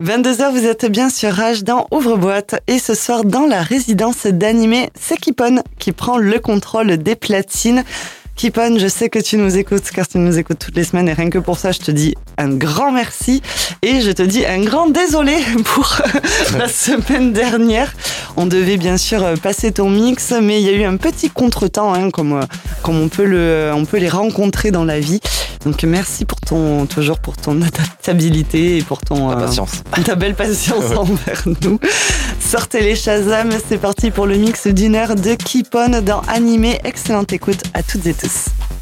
22h, vous êtes bien sur Rage dans Ouvre-boîte et ce soir dans la résidence d'animé, c'est Kipon qui prend le contrôle des platines. Kipon, je sais que tu nous écoutes car tu nous écoutes toutes les semaines et rien que pour ça, je te dis un grand merci et je te dis un grand désolé pour la semaine dernière. On devait bien sûr passer ton mix, mais il y a eu un petit contretemps, hein, comme, comme on, peut le, on peut les rencontrer dans la vie. Donc merci pour ton toujours pour ton adaptabilité et pour ton ta, patience. ta belle patience envers nous. Sortez les Shazam, c'est parti pour le mix d'une heure de Keep On dans Animé. Excellente écoute à toutes et tous. Peace.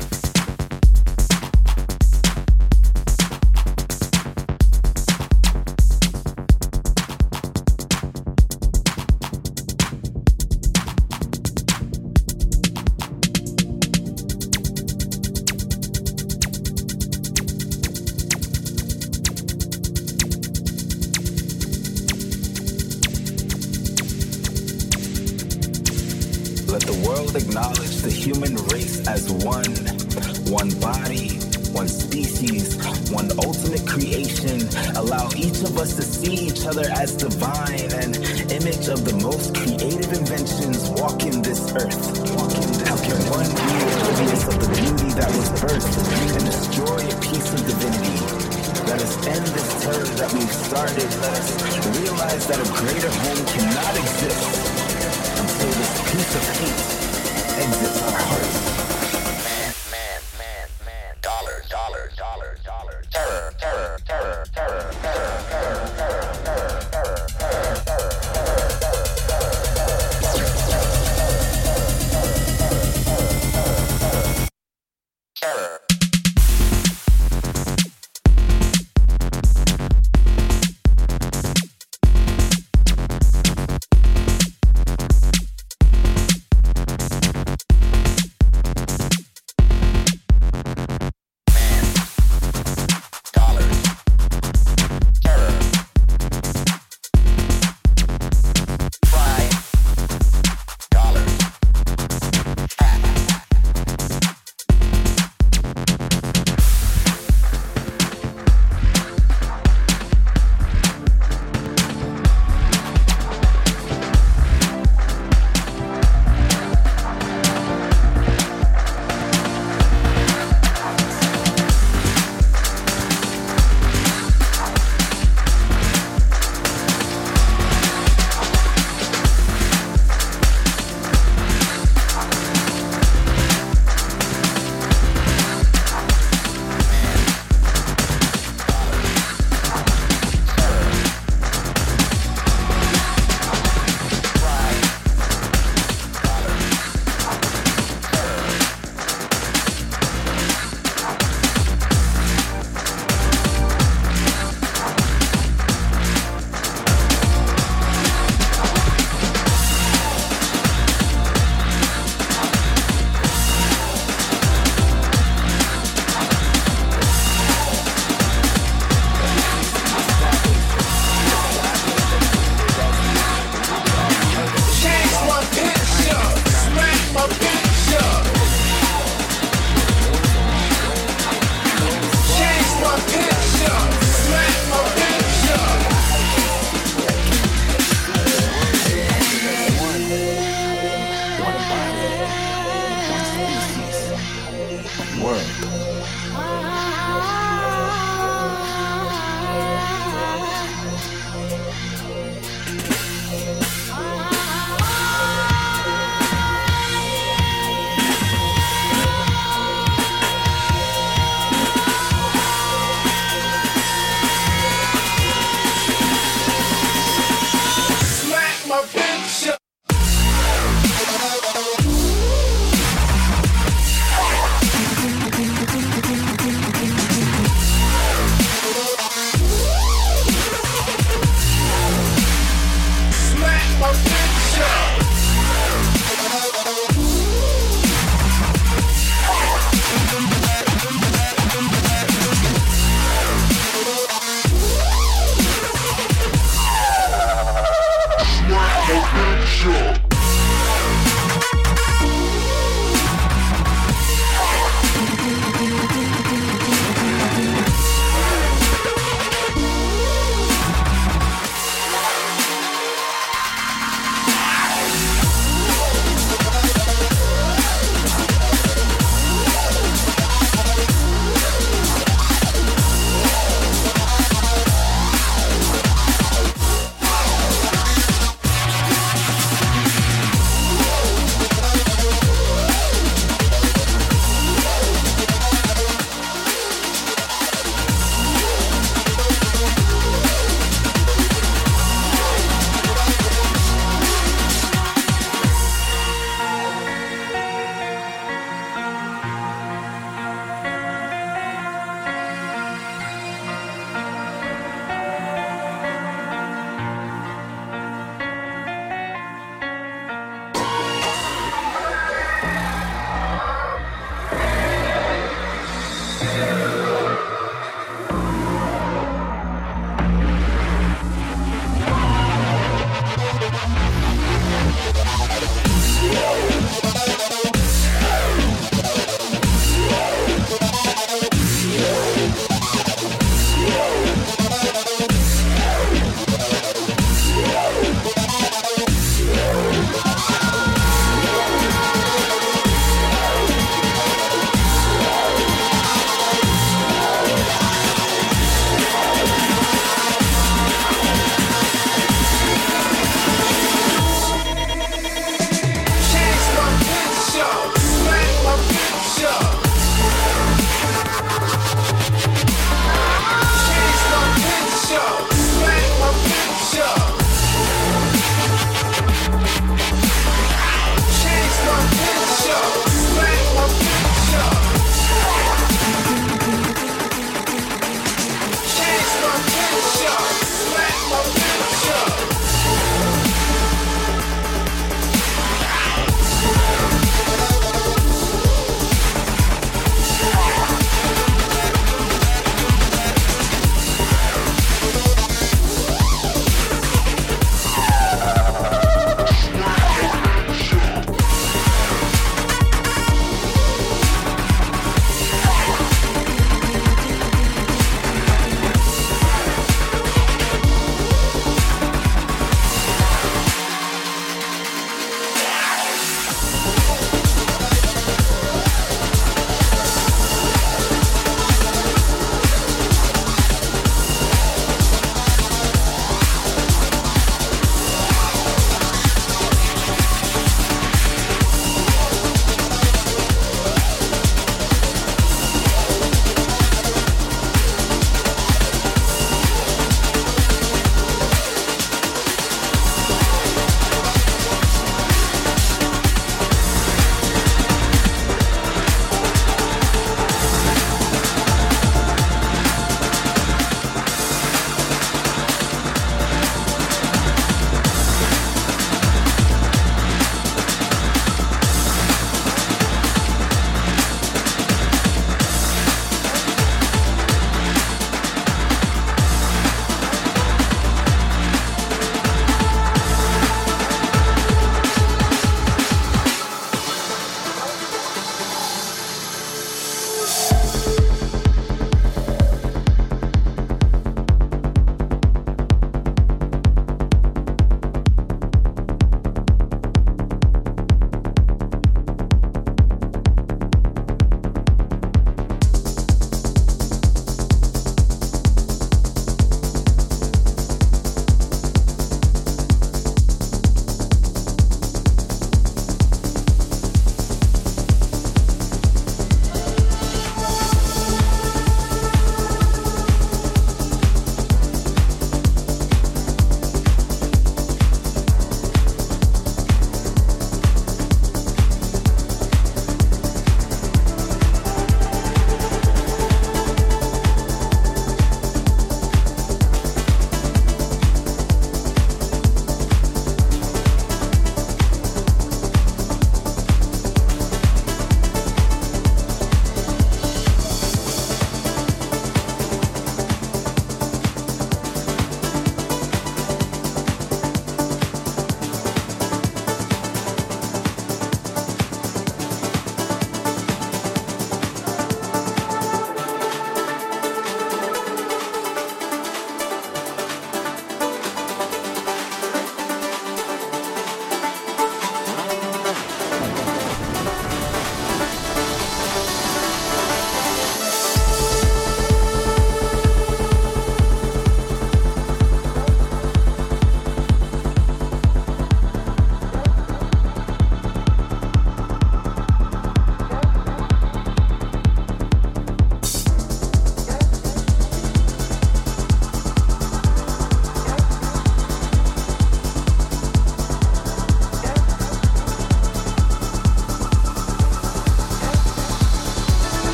terror.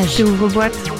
Rage. C'est ouvre-boîte.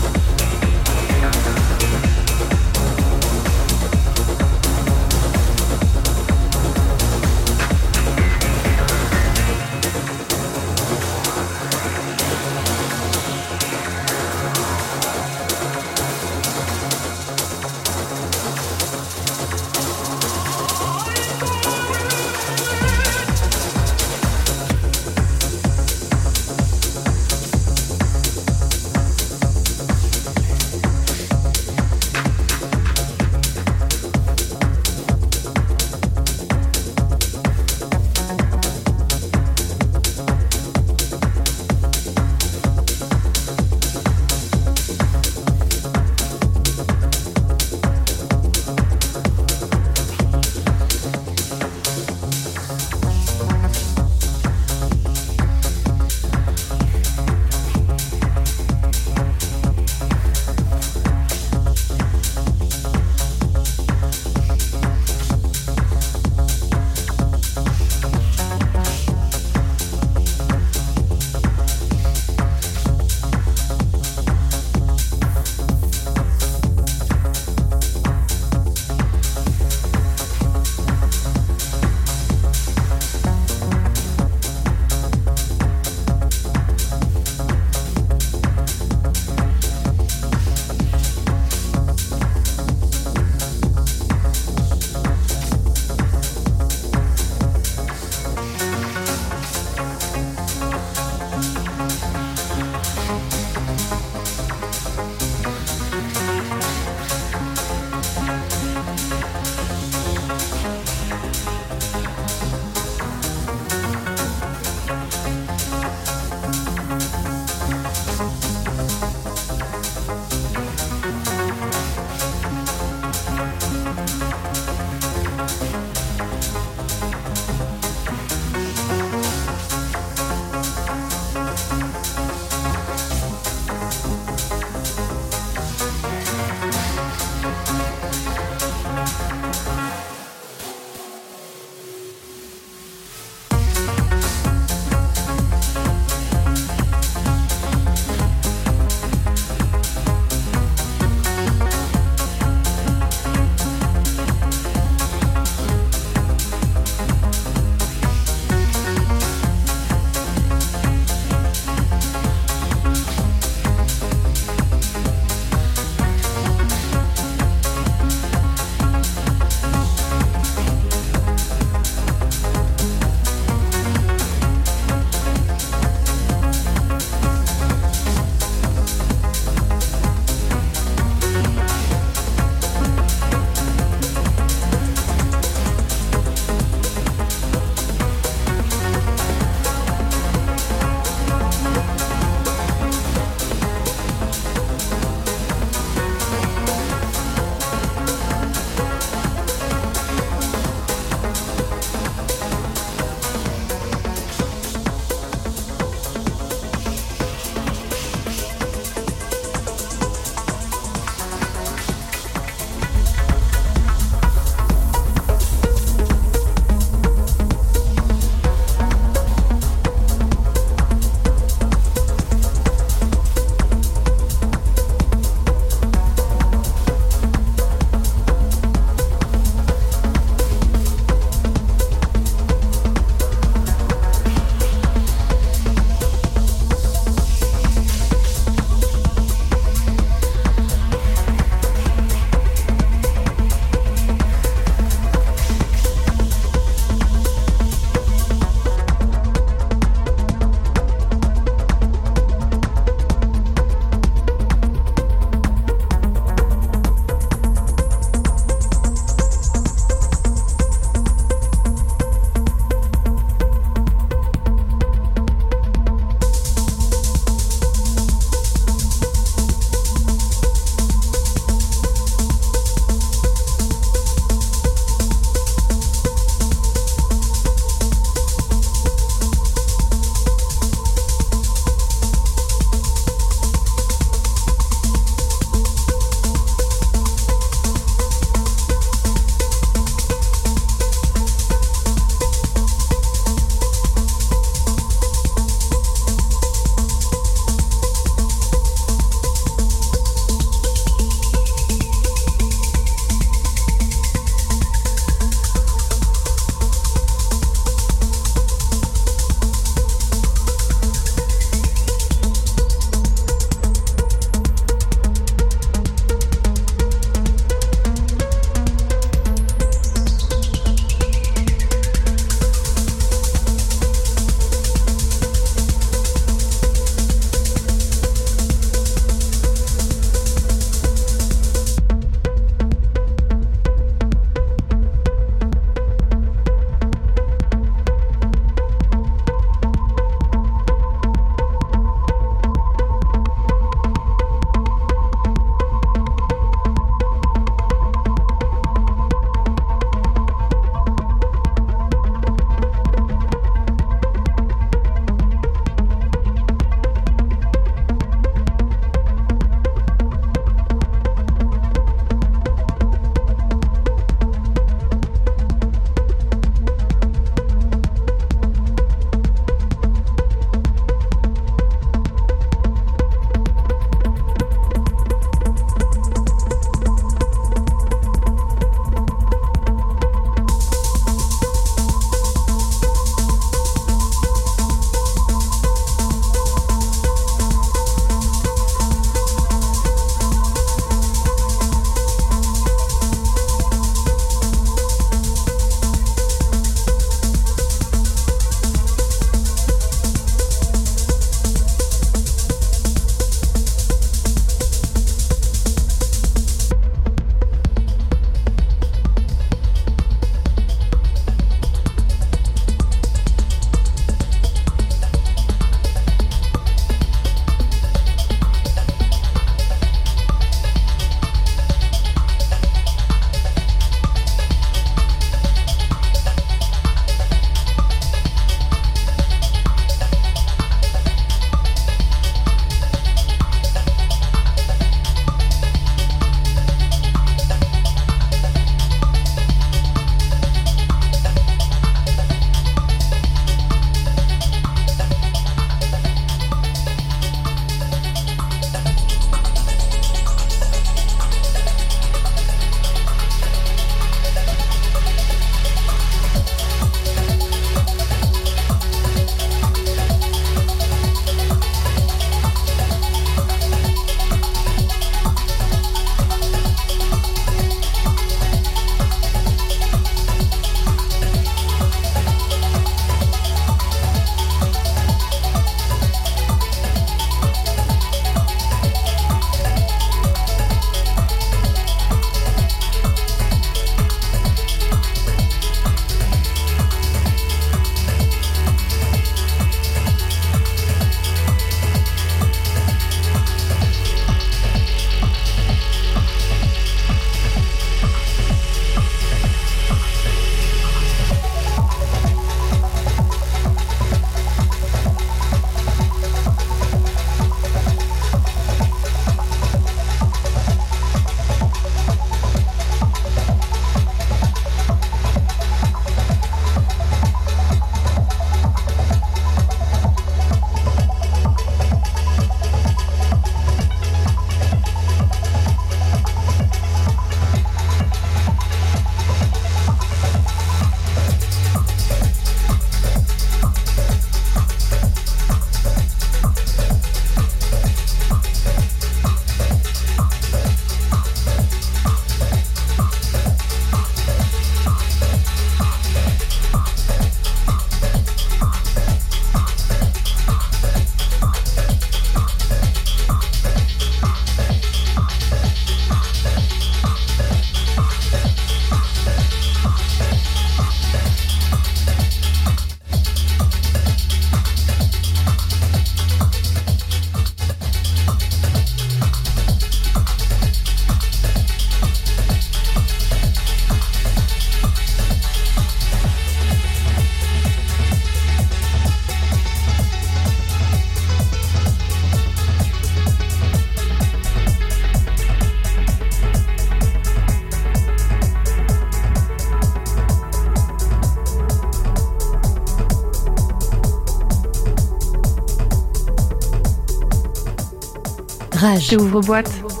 Rage. C'est ouvre-boîte.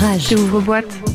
Rage. C'est ouvre-boîte.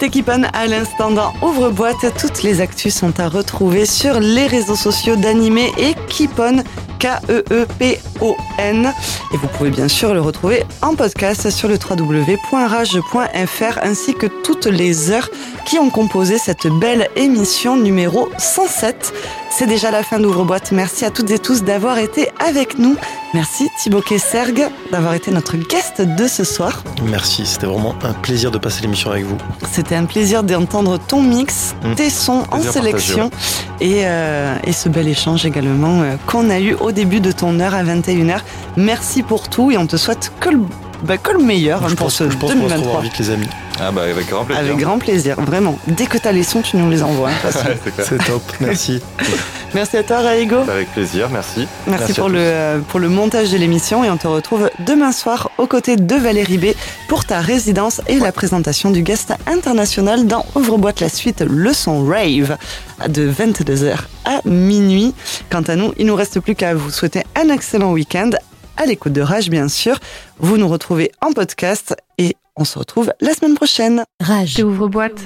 C'était à l'instant dans Ouvre-boîte. Toutes les actus sont à retrouver sur les réseaux sociaux d'Animé et Kipon, K-E-E-P-O-N. Et vous pouvez bien sûr le retrouver en podcast sur le www.rage.fr ainsi que toutes les heures qui ont composé cette belle émission numéro 107. C'est déjà la fin d'Ouvre-boîte. Merci à toutes et tous d'avoir été avec nous. Merci Thibaut Kessergue d'avoir été notre guest de ce soir. Merci, c'était vraiment un plaisir de passer l'émission avec vous. C'était un plaisir d'entendre ton mix, Mmh. tes sons en sélection et, euh, et ce bel échange également euh, qu'on a eu au début de ton heure à 21h. Merci pour tout et on te souhaite que le, bah, que le meilleur hein, je pour pense, ce je pense qu'on va se 2023. revoir vite les amis. Ah bah avec grand plaisir. Avec grand plaisir, vraiment. Dès que tu as les sons, tu nous les envoies. hein, c'est top, merci. Merci à toi, Raigo. Avec plaisir, merci. Merci, pour, le, euh, pour le montage de l'émission et on te retrouve demain soir aux côtés de Valérie B pour ta résidence et la présentation du guest international dans Ouvre-boîte la suite Le son Rave de 22h à minuit. Quant à nous, il nous reste plus qu'à vous souhaiter un excellent week-end à l'écoute de Rage bien sûr. Vous nous retrouvez en podcast et on se retrouve la semaine prochaine. Rage. Ouvre boîte.